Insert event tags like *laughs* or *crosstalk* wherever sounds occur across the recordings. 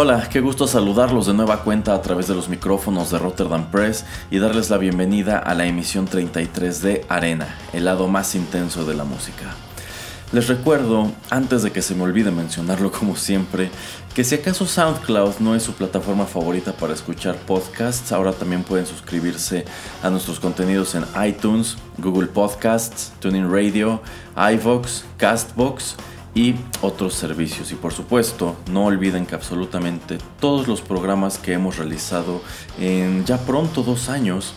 Hola, qué gusto saludarlos de nueva cuenta a través de los micrófonos de Rotterdam Press y darles la bienvenida a la emisión 33 de Arena, el lado más intenso de la música. Les recuerdo, antes de que se me olvide mencionarlo como siempre, que si acaso SoundCloud no es su plataforma favorita para escuchar podcasts, ahora también pueden suscribirse a nuestros contenidos en iTunes, Google Podcasts, TuneIn Radio, iVox, Castbox y otros servicios. Y por supuesto, no olviden que absolutamente todos los programas que hemos realizado en ya pronto dos años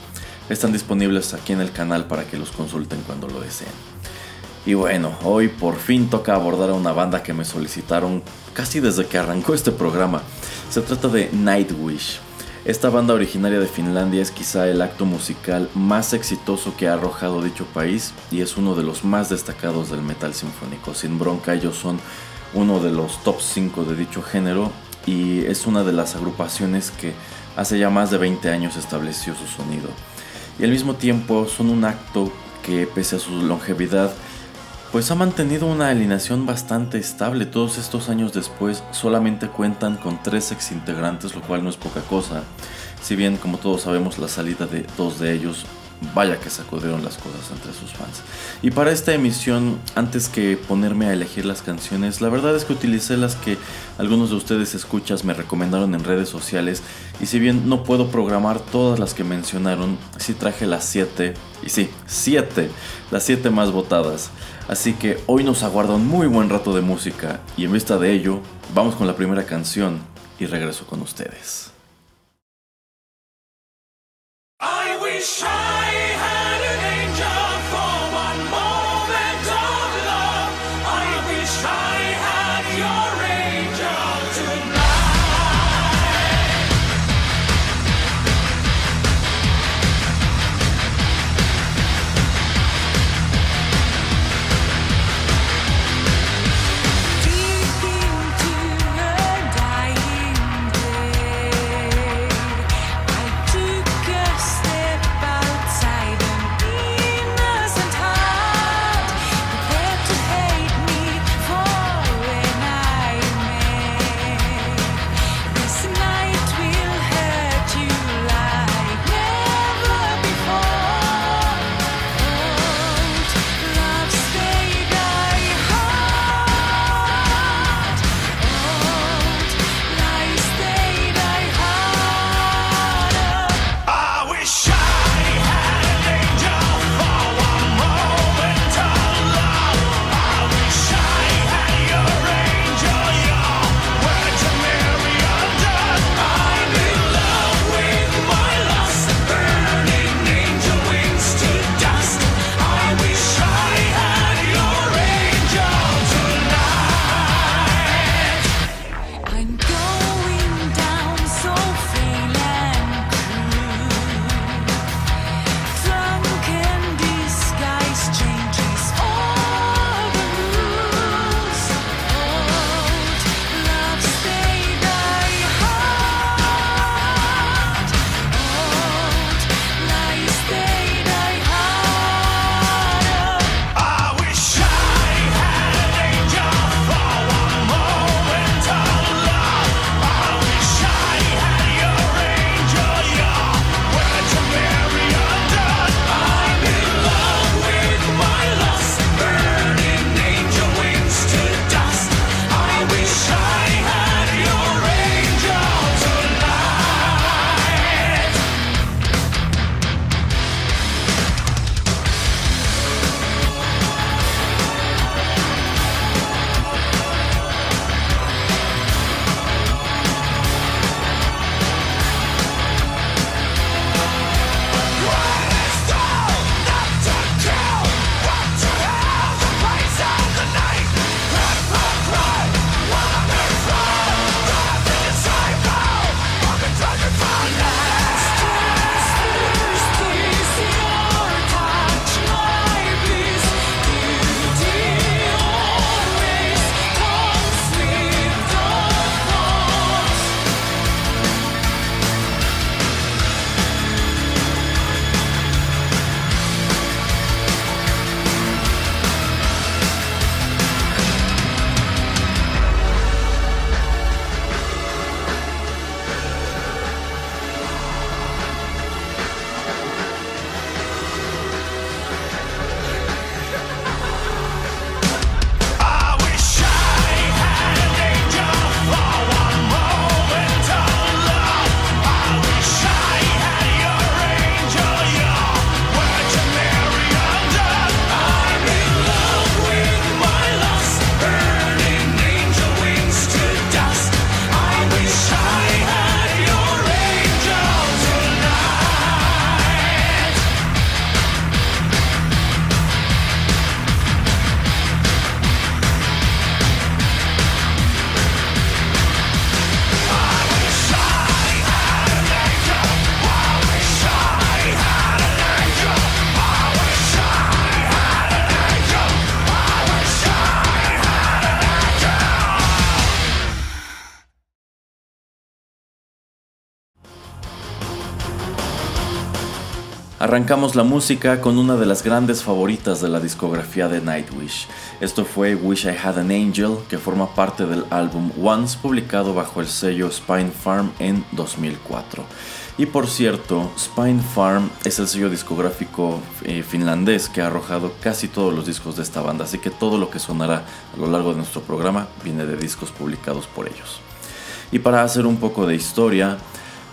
están disponibles aquí en el canal para que los consulten cuando lo deseen. Y bueno, hoy por fin toca abordar a una banda que me solicitaron casi desde que arrancó este programa. Se trata de Nightwish. Esta banda originaria de Finlandia es quizá el acto musical más exitoso que ha arrojado dicho país y es uno de los más destacados del metal sinfónico. Sin bronca, ellos son uno de los top 5 de dicho género y es una de las agrupaciones que hace ya más de 20 años estableció su sonido. Y al mismo tiempo son un acto que pese a su longevidad pues ha mantenido una alineación bastante estable. Todos estos años después solamente cuentan con tres ex integrantes, lo cual no es poca cosa. Si bien, como todos sabemos, la salida de dos de ellos, vaya que sacudieron las cosas entre sus fans. Y para esta emisión, antes que ponerme a elegir las canciones, la verdad es que utilicé las que algunos de ustedes escuchas me recomendaron en redes sociales. Y si bien no puedo programar todas las que mencionaron, sí traje las siete, y sí, siete, las siete más votadas. Así que hoy nos aguarda un muy buen rato de música y en vista de ello, vamos con la primera canción y regreso con ustedes. Arrancamos la música con una de las grandes favoritas de la discografía de Nightwish. Esto fue Wish I Had an Angel, que forma parte del álbum Once, publicado bajo el sello Spine Farm en 2004. Y por cierto, Spine Farm es el sello discográfico eh, finlandés que ha arrojado casi todos los discos de esta banda, así que todo lo que sonará a lo largo de nuestro programa viene de discos publicados por ellos. Y para hacer un poco de historia,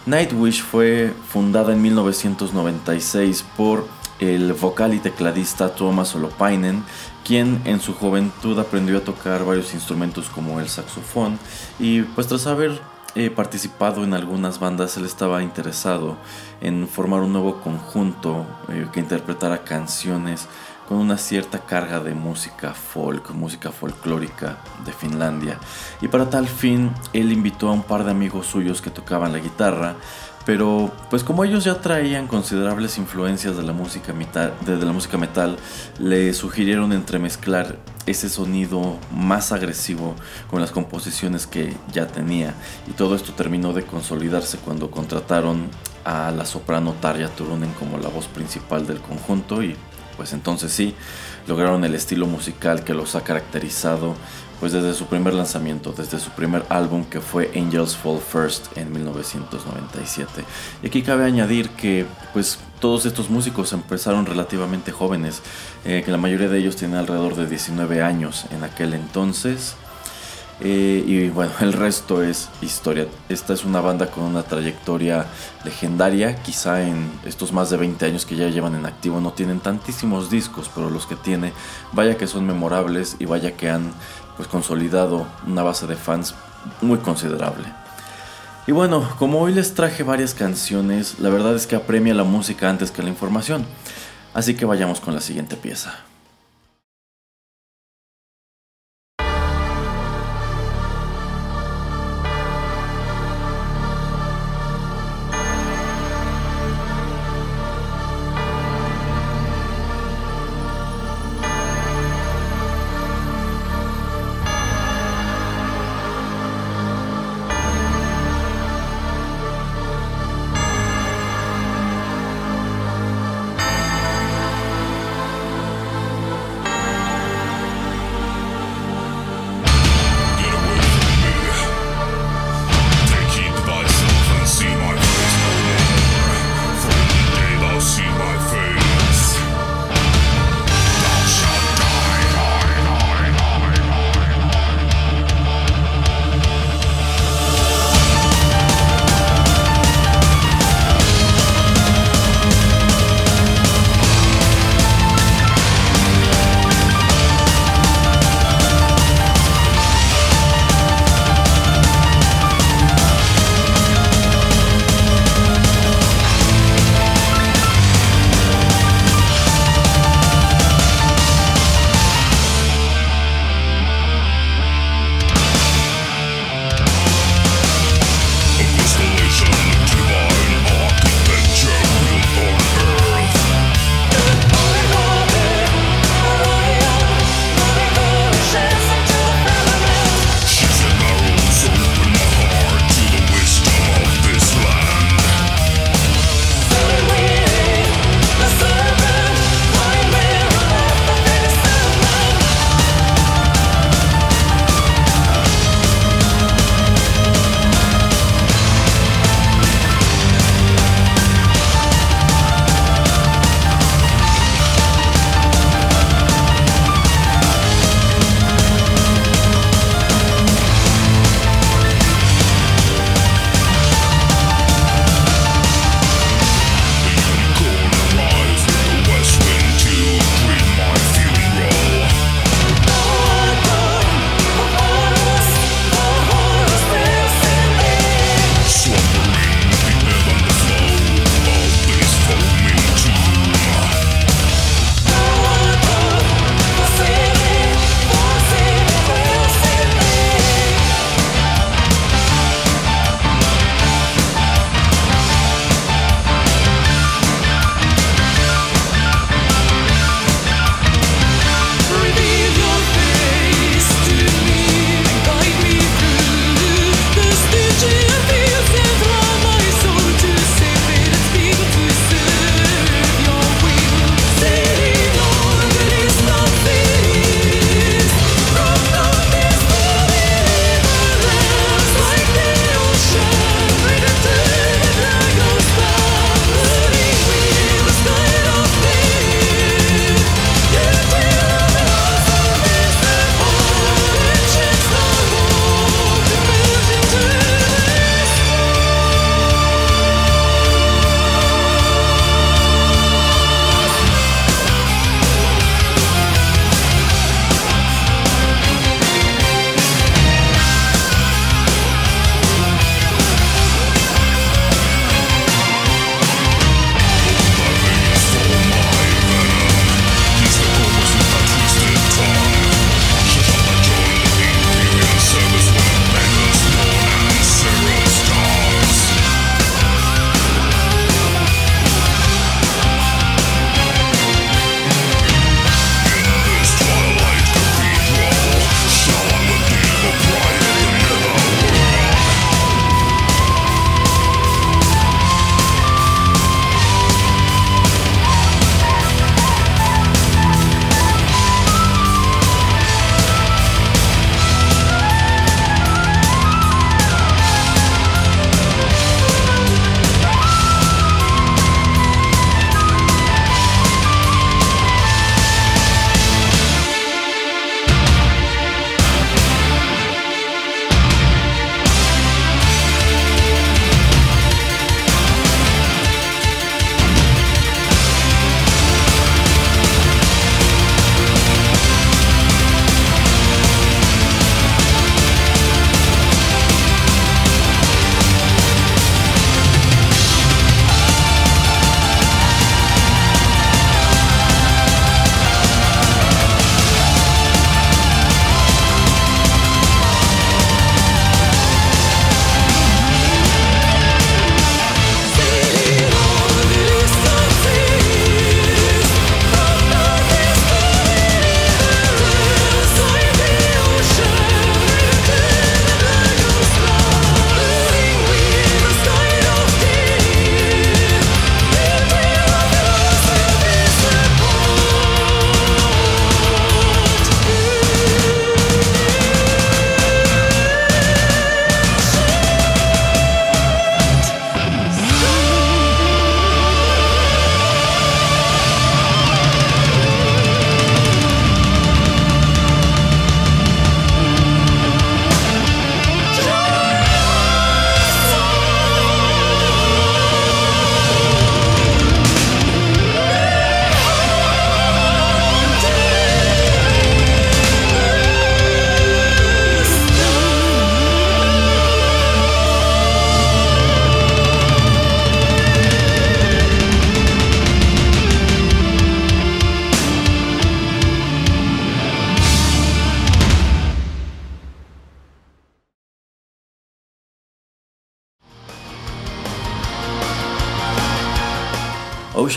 Nightwish fue fundada en 1996 por el vocal y tecladista Thomas Olopainen, quien en su juventud aprendió a tocar varios instrumentos como el saxofón y pues tras haber eh, participado en algunas bandas él estaba interesado en formar un nuevo conjunto eh, que interpretara canciones con una cierta carga de música folk, música folclórica de Finlandia. Y para tal fin, él invitó a un par de amigos suyos que tocaban la guitarra, pero pues como ellos ya traían considerables influencias de la música metal, de, la música metal le sugirieron entremezclar ese sonido más agresivo con las composiciones que ya tenía. Y todo esto terminó de consolidarse cuando contrataron a la soprano Tarja Turunen como la voz principal del conjunto y pues entonces sí, lograron el estilo musical que los ha caracterizado pues desde su primer lanzamiento, desde su primer álbum que fue Angels Fall First en 1997. Y aquí cabe añadir que pues todos estos músicos empezaron relativamente jóvenes, eh, que la mayoría de ellos tienen alrededor de 19 años en aquel entonces. Eh, y bueno, el resto es historia. Esta es una banda con una trayectoria legendaria. Quizá en estos más de 20 años que ya llevan en activo no tienen tantísimos discos, pero los que tiene, vaya que son memorables y vaya que han pues consolidado una base de fans muy considerable. Y bueno, como hoy les traje varias canciones, la verdad es que apremia la música antes que la información. Así que vayamos con la siguiente pieza.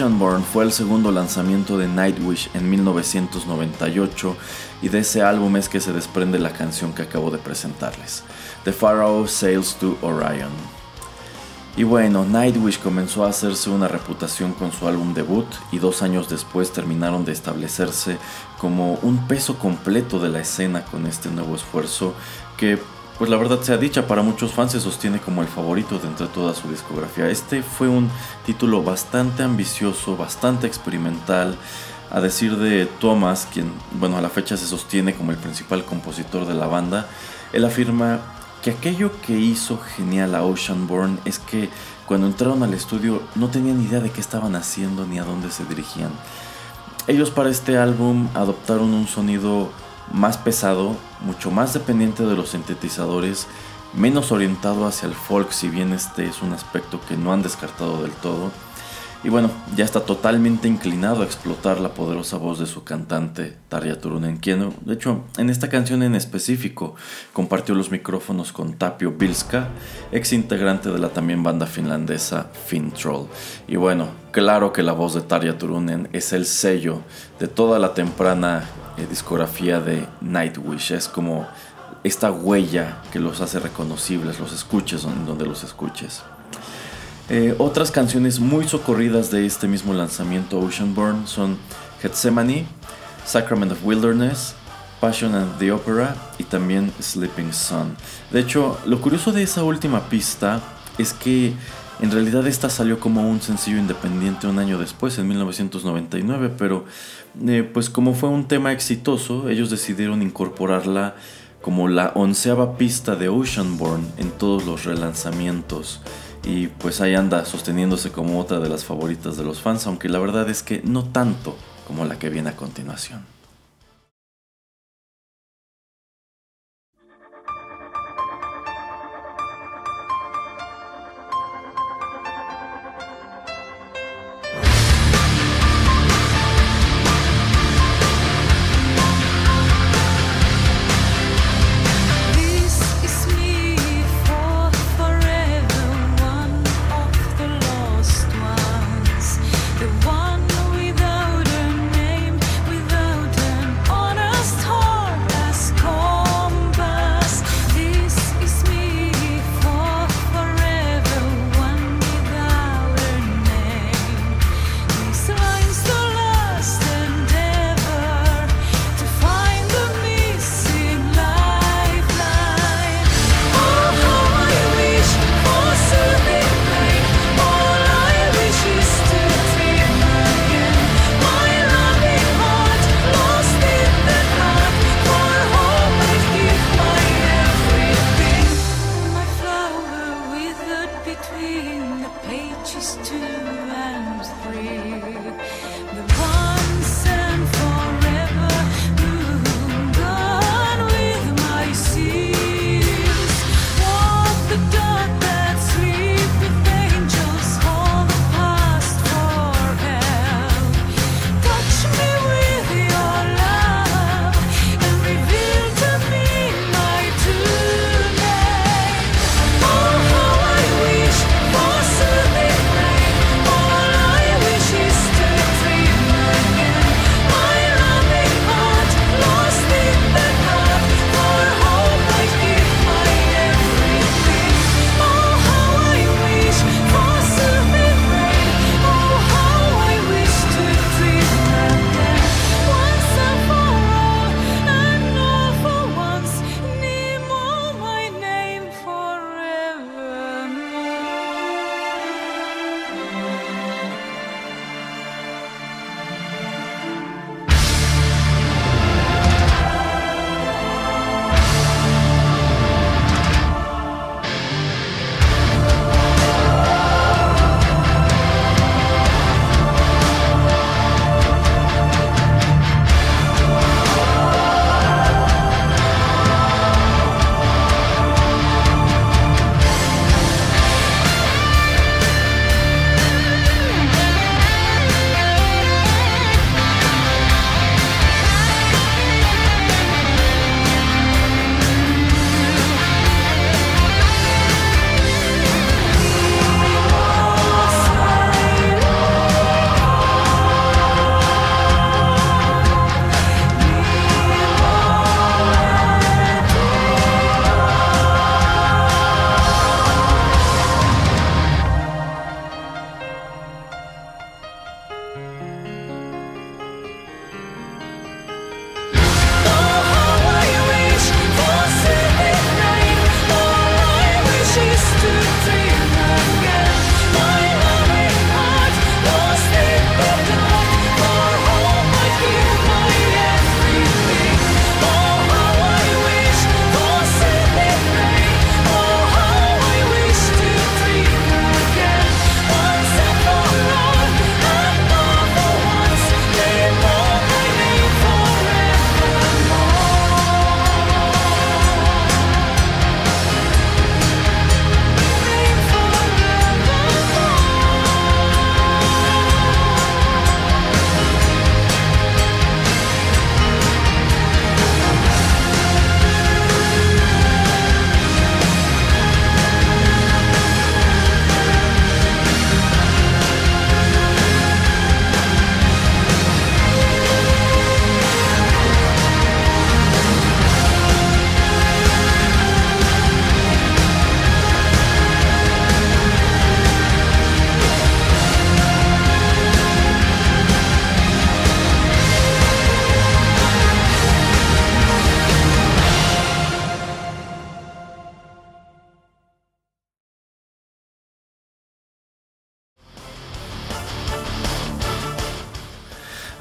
Fue el segundo lanzamiento de Nightwish en 1998 y de ese álbum es que se desprende la canción que acabo de presentarles, The Pharaoh Sails to Orion. Y bueno, Nightwish comenzó a hacerse una reputación con su álbum debut y dos años después terminaron de establecerse como un peso completo de la escena con este nuevo esfuerzo que pues la verdad sea dicha, para muchos fans se sostiene como el favorito de entre toda su discografía. Este fue un título bastante ambicioso, bastante experimental, a decir de Thomas, quien bueno a la fecha se sostiene como el principal compositor de la banda, él afirma que aquello que hizo genial a Oceanborn es que cuando entraron al estudio no tenían idea de qué estaban haciendo ni a dónde se dirigían. Ellos para este álbum adoptaron un sonido más pesado, mucho más dependiente de los sintetizadores, menos orientado hacia el folk, si bien este es un aspecto que no han descartado del todo. Y bueno, ya está totalmente inclinado a explotar la poderosa voz de su cantante Tarja Turunen, quien de hecho en esta canción en específico compartió los micrófonos con Tapio Bilska, ex integrante de la también banda finlandesa Fintroll. Y bueno, claro que la voz de Tarja Turunen es el sello de toda la temprana eh, discografía de Nightwish. Es como esta huella que los hace reconocibles, los escuches donde los escuches. Eh, otras canciones muy socorridas de este mismo lanzamiento Oceanborn son Gethsemane, Sacrament of Wilderness, Passion and the Opera y también Sleeping Sun. De hecho, lo curioso de esa última pista es que en realidad esta salió como un sencillo independiente un año después, en 1999, pero eh, pues como fue un tema exitoso, ellos decidieron incorporarla como la onceava pista de Oceanborn en todos los relanzamientos. Y pues ahí anda sosteniéndose como otra de las favoritas de los fans, aunque la verdad es que no tanto como la que viene a continuación.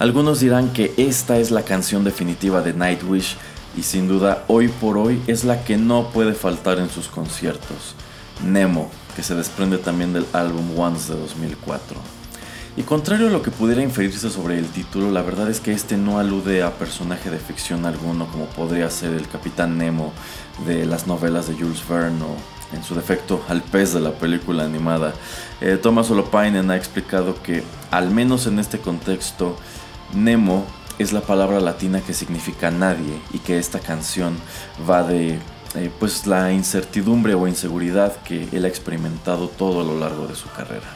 Algunos dirán que esta es la canción definitiva de Nightwish y sin duda hoy por hoy es la que no puede faltar en sus conciertos. Nemo, que se desprende también del álbum Once de 2004. Y contrario a lo que pudiera inferirse sobre el título, la verdad es que este no alude a personaje de ficción alguno como podría ser el Capitán Nemo de las novelas de Jules Verne o en su defecto al pez de la película animada. Eh, Thomas Olopainen ha explicado que, al menos en este contexto, Nemo es la palabra latina que significa nadie y que esta canción va de eh, pues la incertidumbre o inseguridad que él ha experimentado todo a lo largo de su carrera.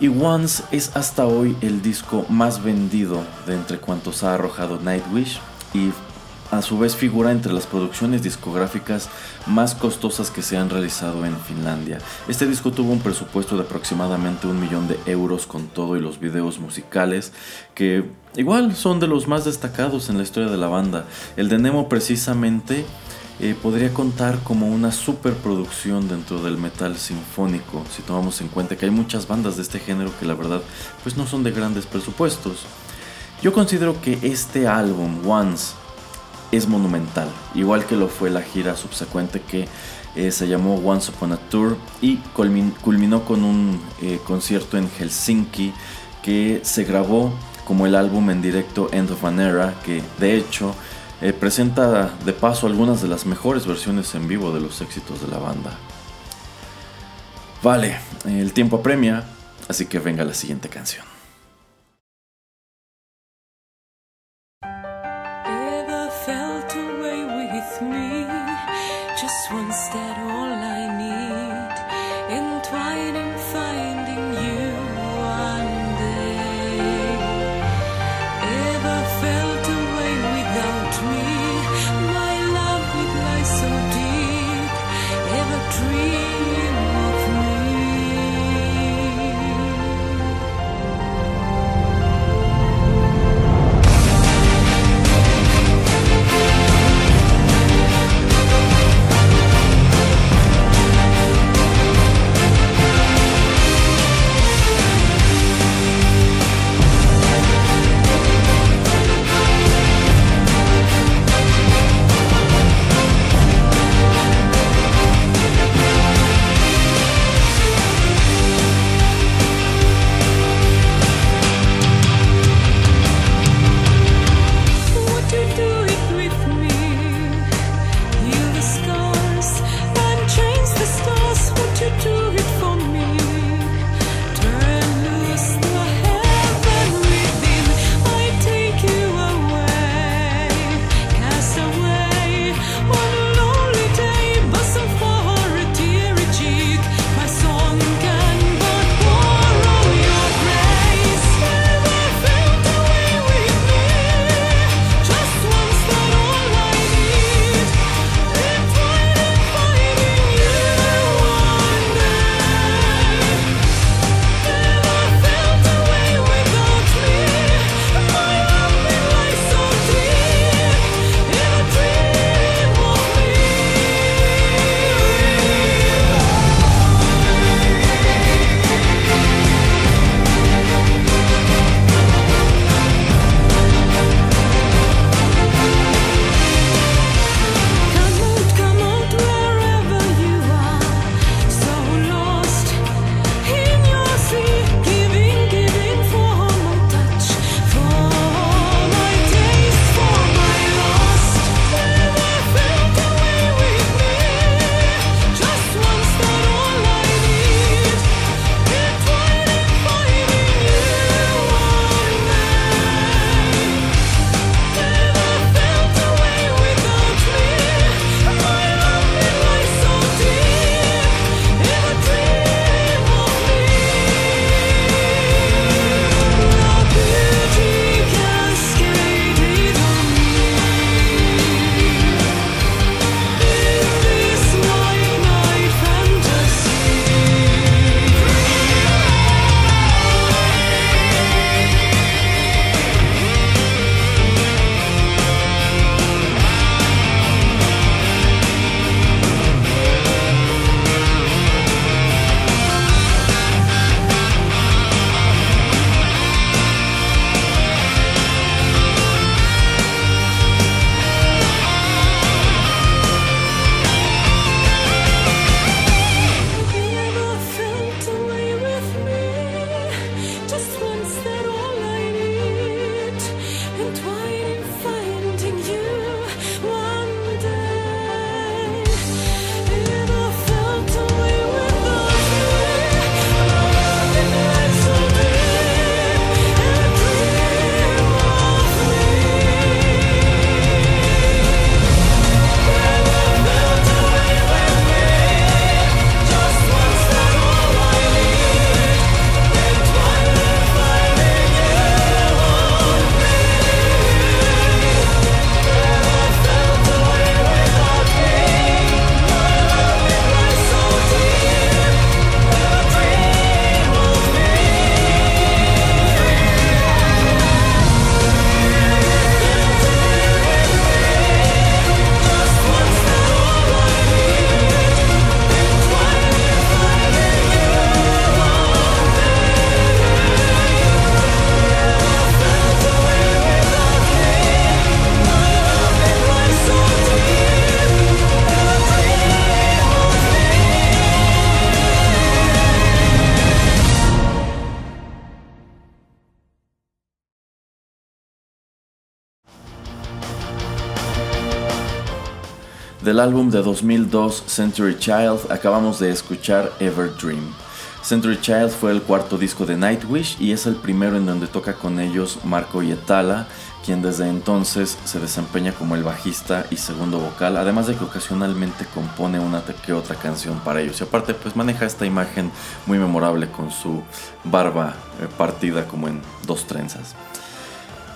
Y Once es hasta hoy el disco más vendido de entre cuantos ha arrojado Nightwish y a su vez figura entre las producciones discográficas más costosas que se han realizado en Finlandia. Este disco tuvo un presupuesto de aproximadamente un millón de euros con todo y los videos musicales, que igual son de los más destacados en la historia de la banda. El de Nemo precisamente eh, podría contar como una superproducción dentro del metal sinfónico, si tomamos en cuenta que hay muchas bandas de este género que la verdad pues no son de grandes presupuestos. Yo considero que este álbum, Once, es monumental, igual que lo fue la gira subsecuente que eh, se llamó Once Upon a Tour y culminó con un eh, concierto en Helsinki que se grabó como el álbum en directo End of an Era, que de hecho eh, presenta de paso algunas de las mejores versiones en vivo de los éxitos de la banda. Vale, el tiempo apremia, así que venga la siguiente canción. Del álbum de 2002 Century Child acabamos de escuchar Ever Dream. Century Child fue el cuarto disco de Nightwish y es el primero en donde toca con ellos Marco Yetala, quien desde entonces se desempeña como el bajista y segundo vocal, además de que ocasionalmente compone una que otra canción para ellos. Y aparte pues maneja esta imagen muy memorable con su barba eh, partida como en dos trenzas.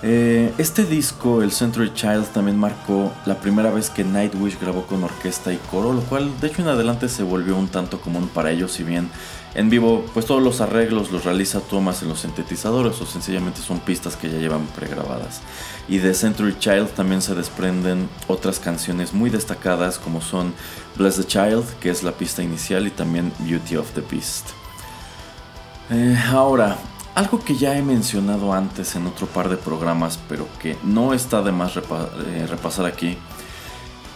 Eh, este disco, el Century Child, también marcó la primera vez que Nightwish grabó con orquesta y coro, lo cual de hecho en adelante se volvió un tanto común para ellos, si bien en vivo pues todos los arreglos los realiza Thomas en los sintetizadores o sencillamente son pistas que ya llevan pregrabadas. Y de Century Child también se desprenden otras canciones muy destacadas como son Bless the Child, que es la pista inicial, y también Beauty of the Beast. Eh, ahora, algo que ya he mencionado antes en otro par de programas, pero que no está de más eh, repasar aquí,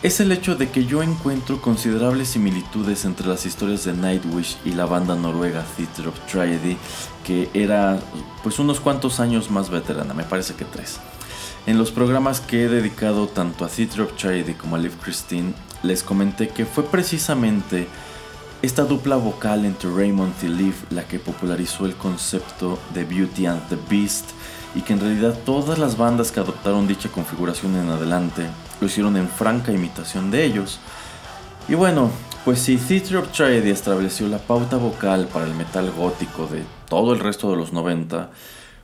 es el hecho de que yo encuentro considerables similitudes entre las historias de Nightwish y la banda noruega Theater of Tragedy, que era pues unos cuantos años más veterana, me parece que tres. En los programas que he dedicado tanto a Theater of Tragedy como a Liv Christine, les comenté que fue precisamente esta dupla vocal entre Raymond y Liv la que popularizó el concepto de Beauty and the Beast y que en realidad todas las bandas que adoptaron dicha configuración en adelante lo hicieron en franca imitación de ellos. Y bueno, pues si Theatre of Tragedy estableció la pauta vocal para el metal gótico de todo el resto de los 90,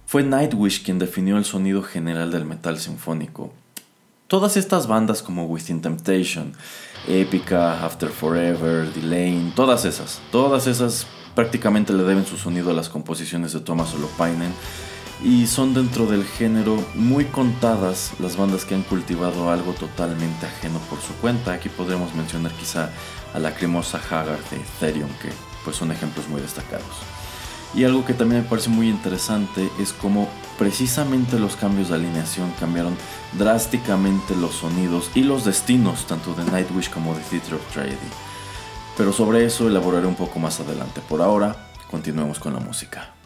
fue Nightwish quien definió el sonido general del metal sinfónico. Todas estas bandas como Within Temptation, Epica, After Forever, Delane, todas esas, todas esas prácticamente le deben su sonido a las composiciones de Thomas Olopainen y son dentro del género muy contadas las bandas que han cultivado algo totalmente ajeno por su cuenta. Aquí podríamos mencionar quizá a la cremosa Haggard de Ethereum, que pues son ejemplos muy destacados. Y algo que también me parece muy interesante es cómo precisamente los cambios de alineación cambiaron drásticamente los sonidos y los destinos tanto de Nightwish como de Theatre of Tragedy. Pero sobre eso elaboraré un poco más adelante. Por ahora, continuemos con la música.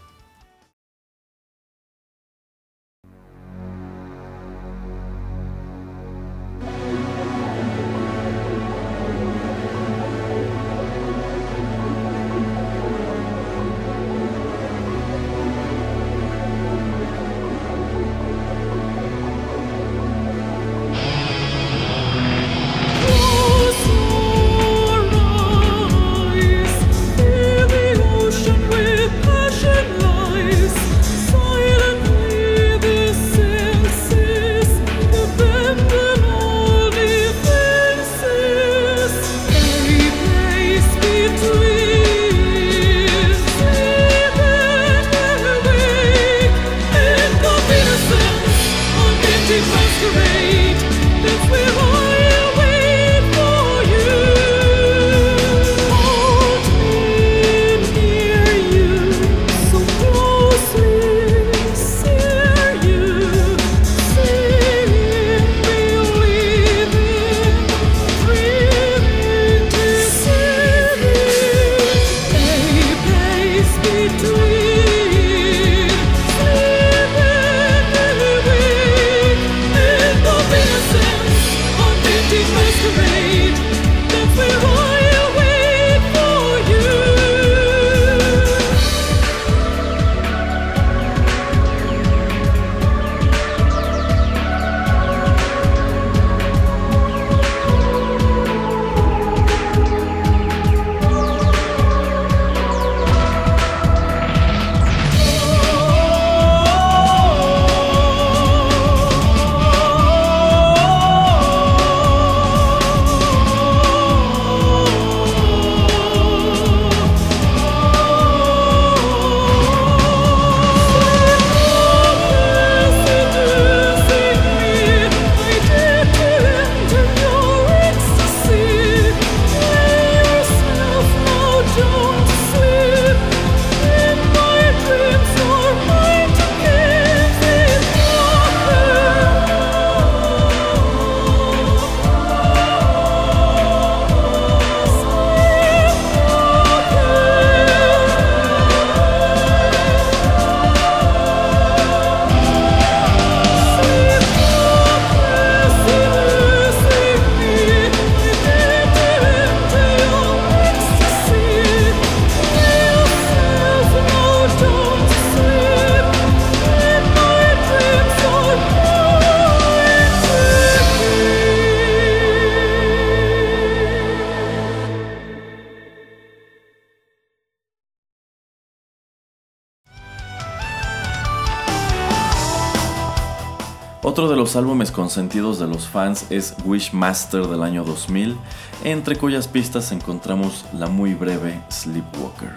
Otro de los álbumes consentidos de los fans es Wishmaster del año 2000, entre cuyas pistas encontramos la muy breve Sleepwalker.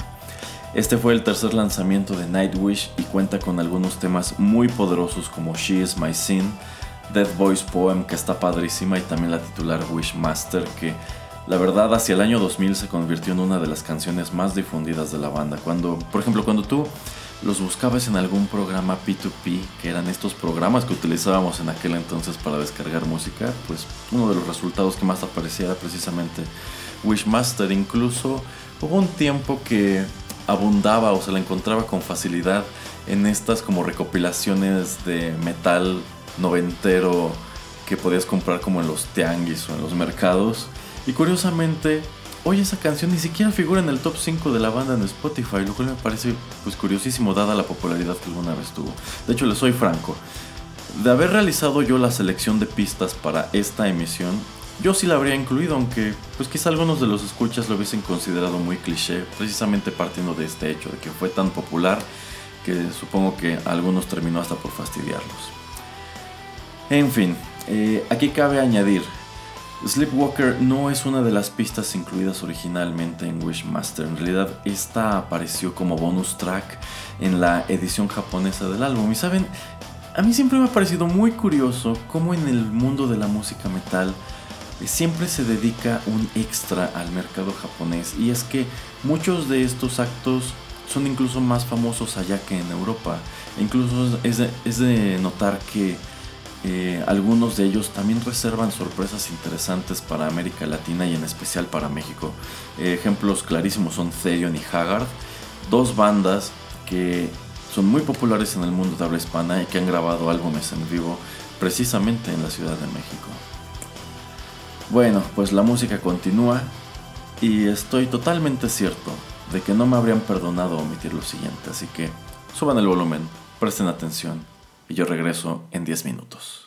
Este fue el tercer lanzamiento de Nightwish y cuenta con algunos temas muy poderosos como She Is My Sin, Dead Boys Poem que está padrísima y también la titular Wishmaster que la verdad hacia el año 2000 se convirtió en una de las canciones más difundidas de la banda. Cuando, por ejemplo, cuando tú los buscabas en algún programa P2P, que eran estos programas que utilizábamos en aquel entonces para descargar música, pues uno de los resultados que más aparecía era precisamente Wishmaster. Incluso hubo un tiempo que abundaba o se la encontraba con facilidad en estas como recopilaciones de metal noventero que podías comprar como en los tianguis o en los mercados. Y curiosamente, hoy esa canción ni siquiera figura en el top 5 de la banda en Spotify, lo cual me parece pues curiosísimo dada la popularidad que alguna vez tuvo. De hecho, le soy franco. De haber realizado yo la selección de pistas para esta emisión, yo sí la habría incluido, aunque pues quizá algunos de los escuchas lo hubiesen considerado muy cliché, precisamente partiendo de este hecho, de que fue tan popular que supongo que a algunos terminó hasta por fastidiarlos. En fin, eh, aquí cabe añadir, Sleepwalker no es una de las pistas incluidas originalmente en Wishmaster, en realidad esta apareció como bonus track en la edición japonesa del álbum. Y saben, a mí siempre me ha parecido muy curioso cómo en el mundo de la música metal siempre se dedica un extra al mercado japonés. Y es que muchos de estos actos son incluso más famosos allá que en Europa. incluso es de, notar que eh, algunos de ellos también reservan sorpresas interesantes para América Latina y en especial para México. ejemplos clarísimos son Therion y Haggard, dos bandas que son muy populares en el mundo de habla hispana y que han grabado álbumes en vivo precisamente en la Ciudad de México. Bueno, pues la música continúa y estoy totalmente cierto de que no me habrían perdonado omitir lo siguiente, así que suban el volumen, presten atención y yo regreso en 10 minutos.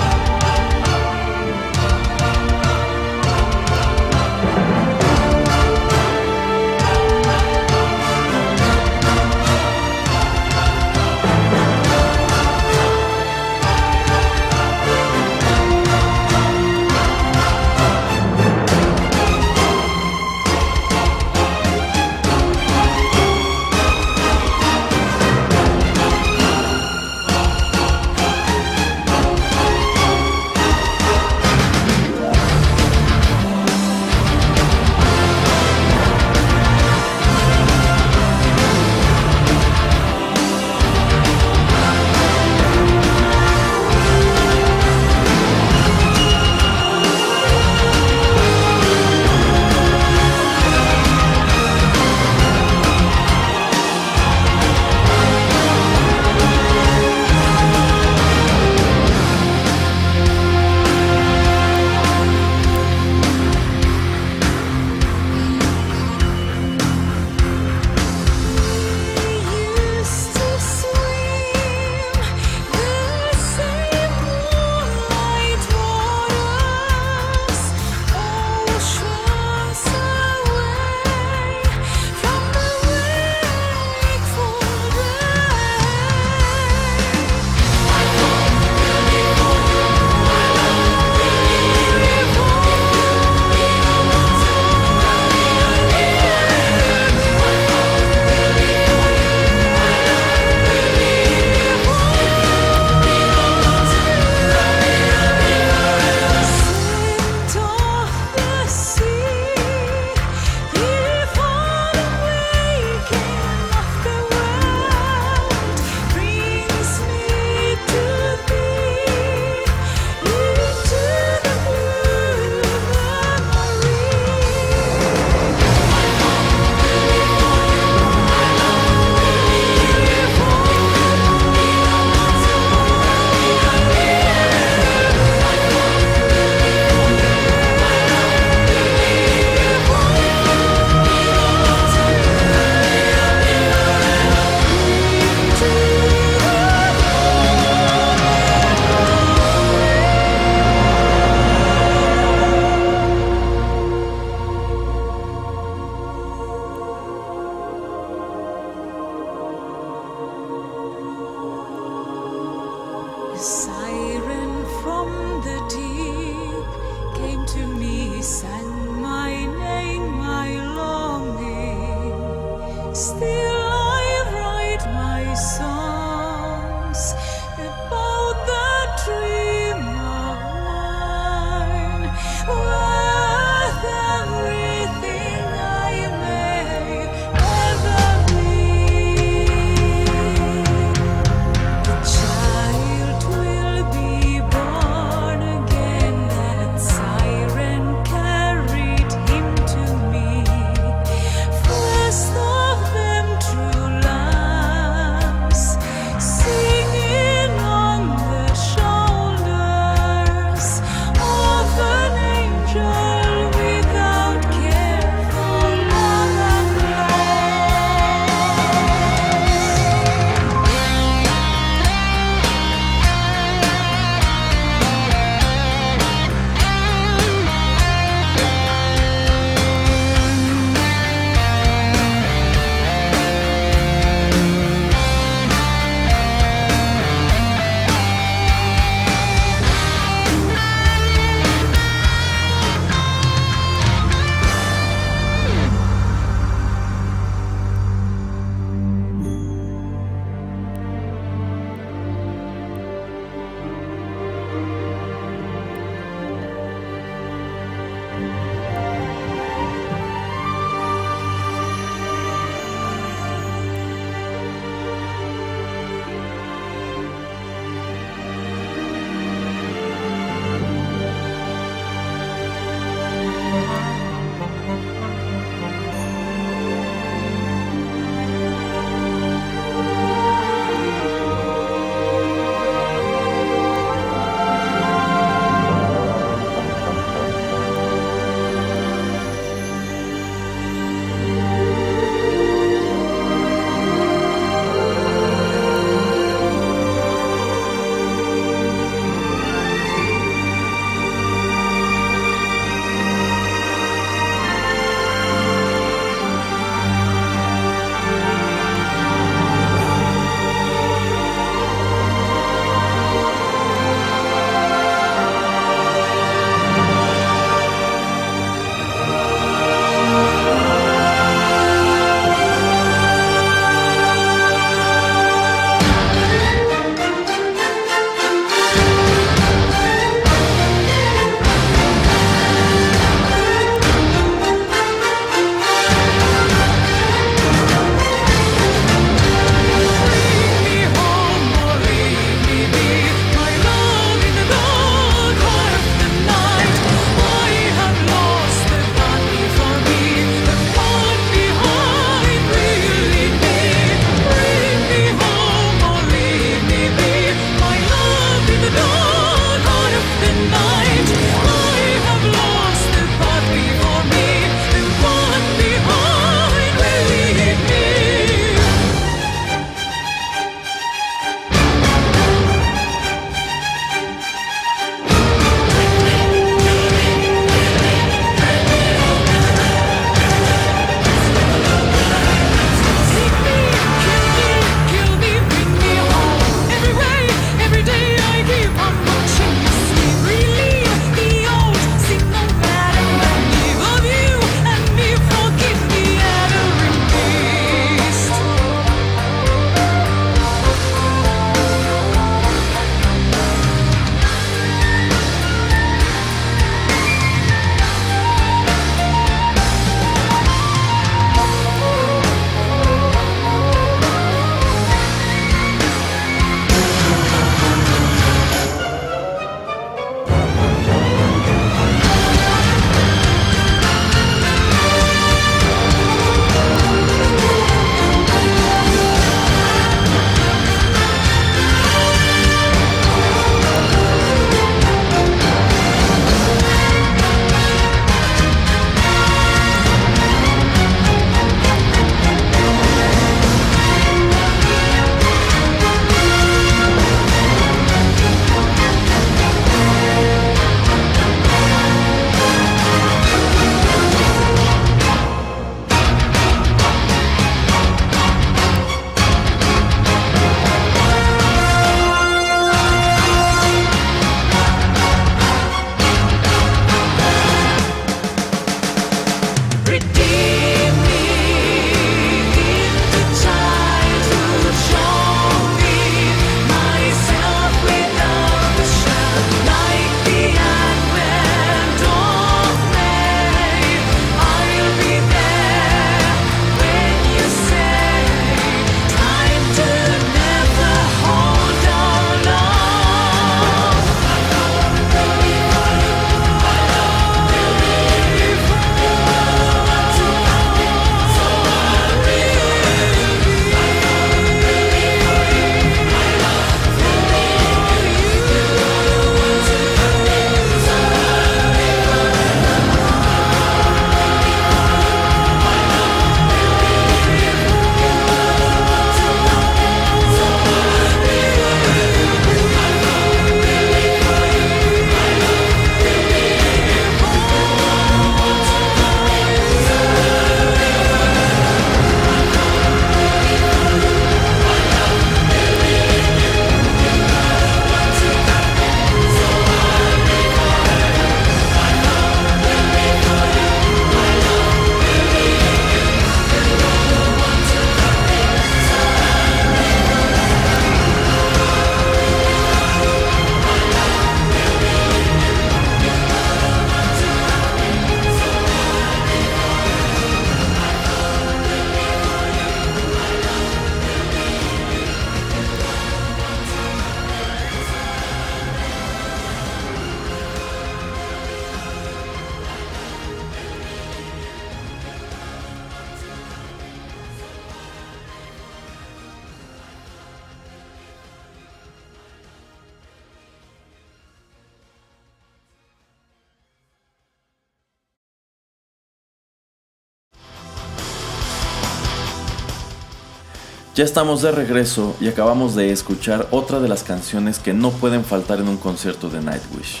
Ya estamos de regreso y acabamos de escuchar otra de las canciones que no pueden faltar en un concierto de Nightwish.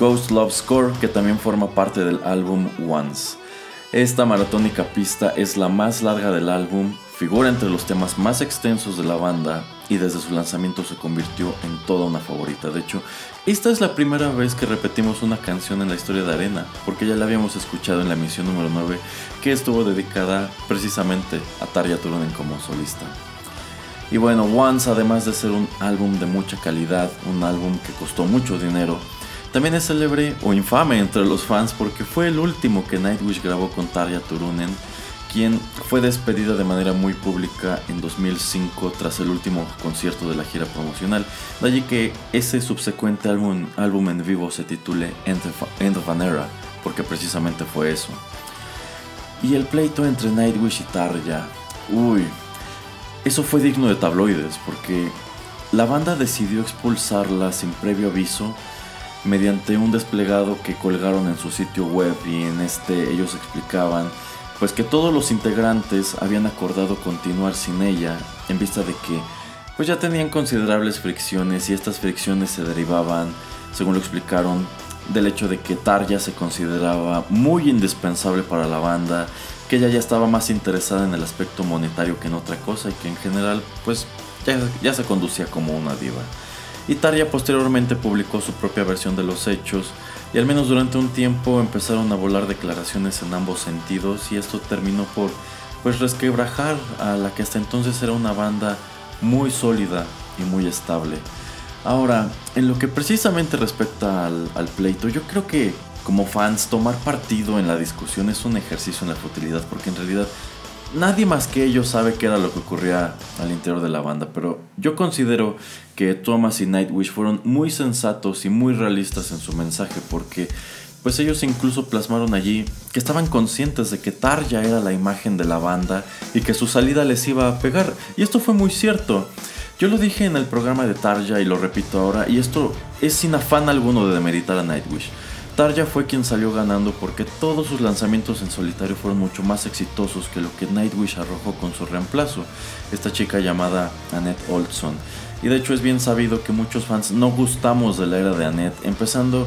Ghost Love Score, que también forma parte del álbum Once. Esta maratónica pista es la más larga del álbum, figura entre los temas más extensos de la banda y desde su lanzamiento se convirtió en toda una favorita. De hecho, esta es la primera vez que repetimos una canción en la historia de Arena, porque ya la habíamos escuchado en la emisión número 9, que estuvo dedicada precisamente a Tarja Turunen como solista. Y bueno, Once, además de ser un álbum de mucha calidad, un álbum que costó mucho dinero, también es célebre o infame entre los fans porque fue el último que Nightwish grabó con Tarja Turunen quien fue despedida de manera muy pública en 2005 tras el último concierto de la gira promocional, de allí que ese subsecuente álbum, álbum en vivo se titule End of an Era, porque precisamente fue eso. Y el pleito entre Nightwish y Tarja, uy, eso fue digno de tabloides, porque la banda decidió expulsarla sin previo aviso mediante un desplegado que colgaron en su sitio web y en este ellos explicaban pues que todos los integrantes habían acordado continuar sin ella en vista de que pues ya tenían considerables fricciones y estas fricciones se derivaban, según lo explicaron, del hecho de que Tarja se consideraba muy indispensable para la banda, que ella ya estaba más interesada en el aspecto monetario que en otra cosa y que en general pues ya, ya se conducía como una diva. Y Tarja posteriormente publicó su propia versión de los hechos, y al menos durante un tiempo empezaron a volar declaraciones en ambos sentidos y esto terminó por pues resquebrajar a la que hasta entonces era una banda muy sólida y muy estable. Ahora, en lo que precisamente respecta al, al pleito, yo creo que como fans tomar partido en la discusión es un ejercicio en la futilidad porque en realidad nadie más que ellos sabe qué era lo que ocurría al interior de la banda, pero yo considero que Thomas y Nightwish fueron muy sensatos y muy realistas en su mensaje porque pues ellos incluso plasmaron allí que estaban conscientes de que Tarja era la imagen de la banda y que su salida les iba a pegar. Y esto fue muy cierto. Yo lo dije en el programa de Tarja y lo repito ahora, y esto es sin afán alguno de demeritar a Nightwish. Tarja fue quien salió ganando porque todos sus lanzamientos en solitario fueron mucho más exitosos que lo que Nightwish arrojó con su reemplazo, esta chica llamada Annette Olson. Y de hecho es bien sabido que muchos fans no gustamos de la era de Annette, empezando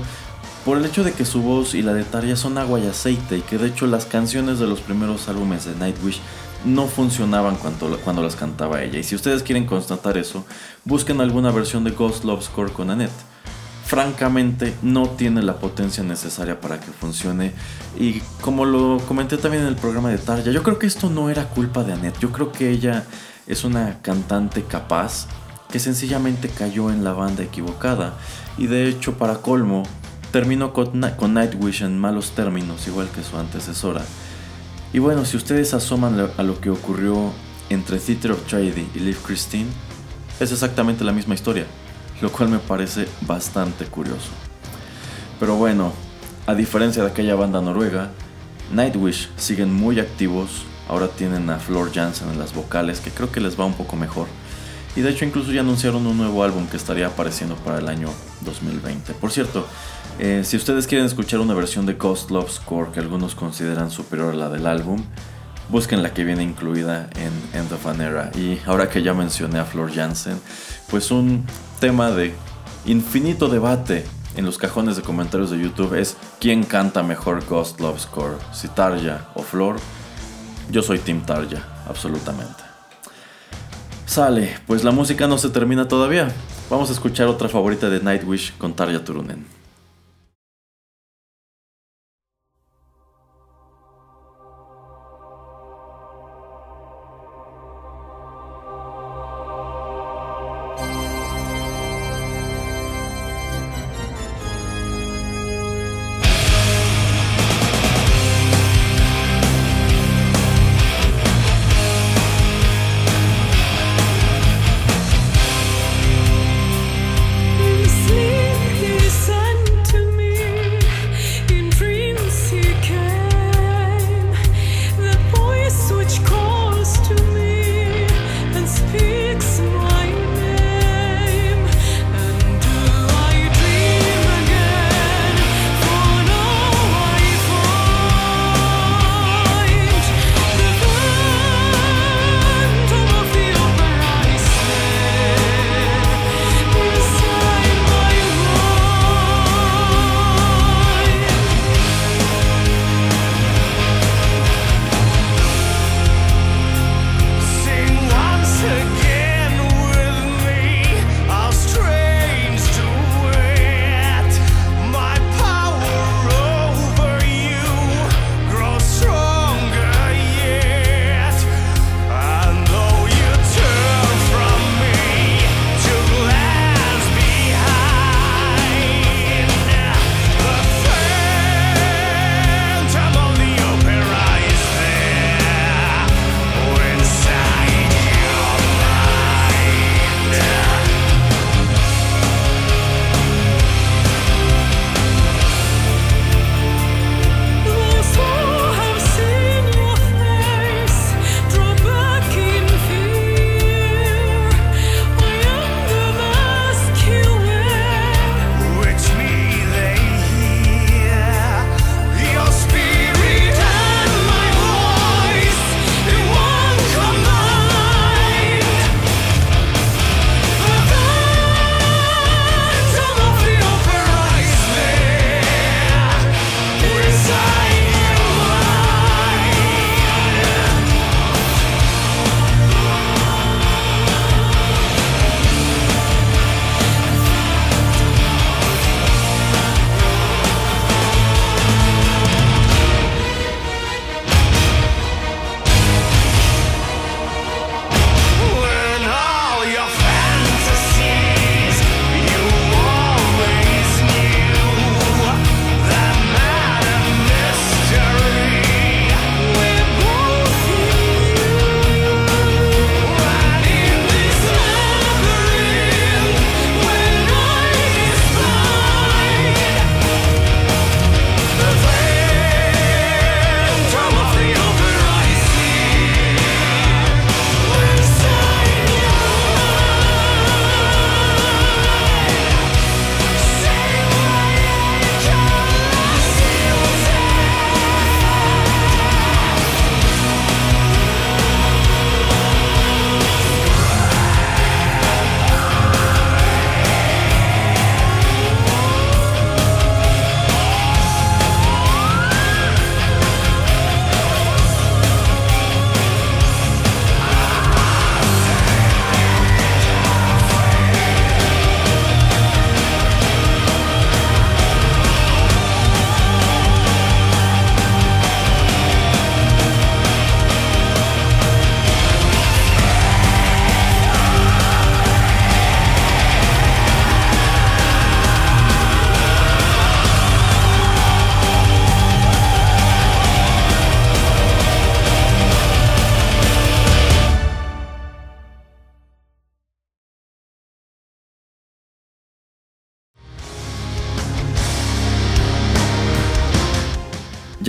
por el hecho de que su voz y la de Tarja son agua y aceite y que de hecho las canciones de los primeros álbumes de Nightwish no funcionaban cuando, cuando las cantaba ella. Y si ustedes quieren constatar eso, busquen alguna versión de Ghost Love Score con Annette francamente no tiene la potencia necesaria para que funcione. Y como lo comenté también en el programa de Tarja, yo creo que esto no era culpa de Annette. Yo creo que ella es una cantante capaz que sencillamente cayó en la banda equivocada. Y de hecho, para colmo, terminó con, Nightwish en malos términos, igual que su antecesora. Y bueno, si ustedes asoman a lo que ocurrió entre Theater of Tragedy y Liv Christine, es exactamente la misma historia lo cual me parece bastante curioso. Pero bueno, a diferencia de aquella banda noruega, Nightwish siguen muy activos, ahora tienen a Flor Jansen en las vocales, que creo que les va un poco mejor. Y de hecho incluso ya anunciaron un nuevo álbum que estaría apareciendo para el año 2020. Por cierto, eh, si ustedes quieren escuchar una versión de Ghost Love Score que algunos consideran superior a la del álbum, busquen la que viene incluida en End of an Era. Y ahora que ya mencioné a Flor Jansen, pues un tema de infinito debate en los cajones de comentarios de YouTube es quién canta mejor Ghost Love Score, si Tarja o Flor. Yo soy Team Tarja, absolutamente. Sale, pues la música no se termina todavía. Vamos a escuchar otra favorita de Nightwish con Tarja Turunen.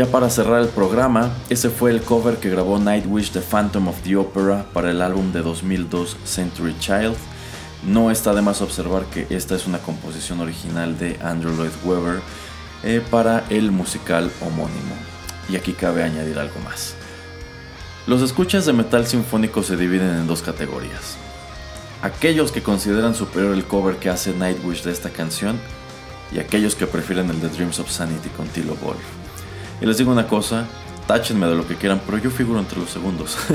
Ya para cerrar el programa, ese fue el cover que grabó Nightwish The Phantom of the Opera para el álbum de 2002 Century Child. No está de más observar que esta es una composición original de Andrew Lloyd Webber eh, para el musical homónimo. Y aquí cabe añadir algo más. Los escuchas de metal sinfónico se dividen en dos categorías. Aquellos que consideran superior el cover que hace Nightwish de esta canción y aquellos que prefieren el de Dreams of Sanity con Tilo Wolf. Y les digo una cosa, táchenme de lo que quieran, pero yo figuro entre los segundos. *laughs*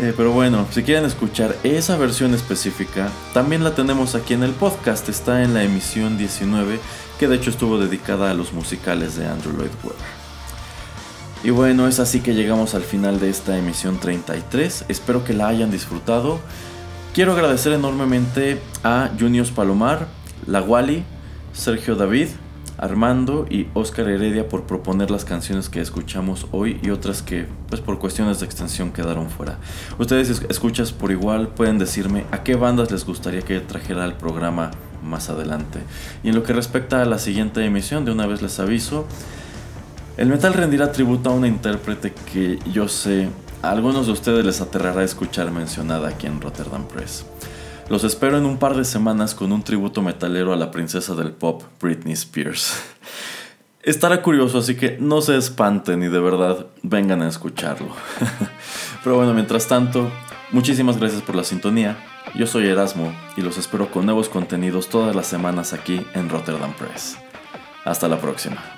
Eh, pero bueno, si quieren escuchar esa versión específica, también la tenemos aquí en el podcast, está en la emisión 19, que de hecho estuvo dedicada a los musicales de Andrew Lloyd Webber. Y bueno, es así que llegamos al final de esta emisión 33, espero que la hayan disfrutado. Quiero agradecer enormemente a Junius Palomar, La Wally, Sergio David, Armando y Oscar Heredia por proponer las canciones que escuchamos hoy y otras que pues por cuestiones de extensión quedaron fuera. Ustedes escuchas por igual pueden decirme a qué bandas les gustaría que trajera al programa más adelante. Y en lo que respecta a la siguiente emisión, de una vez les aviso, el metal rendirá tributo a una intérprete que yo sé a algunos de ustedes les aterrará escuchar mencionada aquí en Rotterdam Press. Los espero en un par de semanas con un tributo metalero a la princesa del pop, Britney Spears. *laughs* Estará curioso, así que no se espanten y de verdad vengan a escucharlo. *laughs* Pero bueno, mientras tanto, muchísimas gracias por la sintonía. Yo soy Erasmo y los espero con nuevos contenidos todas las semanas aquí en Rotterdam Press. Hasta la próxima.